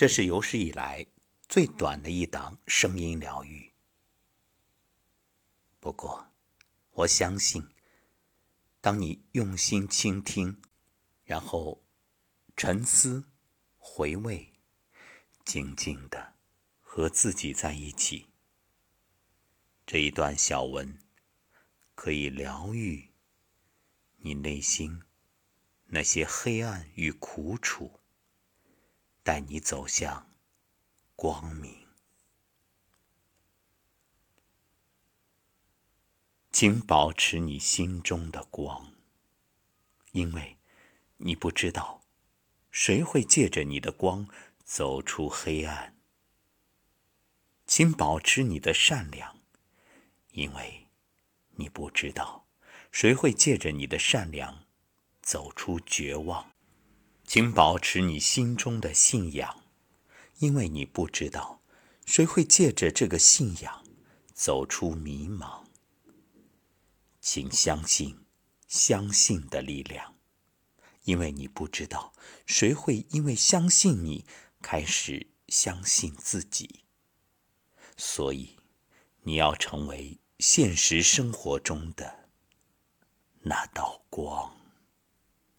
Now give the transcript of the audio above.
这是有史以来最短的一档声音疗愈。不过，我相信，当你用心倾听，然后沉思、回味，静静的和自己在一起，这一段小文可以疗愈你内心那些黑暗与苦楚。带你走向光明，请保持你心中的光，因为你不知道谁会借着你的光走出黑暗。请保持你的善良，因为你不知道谁会借着你的善良走出绝望。请保持你心中的信仰，因为你不知道谁会借着这个信仰走出迷茫。请相信相信的力量，因为你不知道谁会因为相信你开始相信自己。所以，你要成为现实生活中的那道光。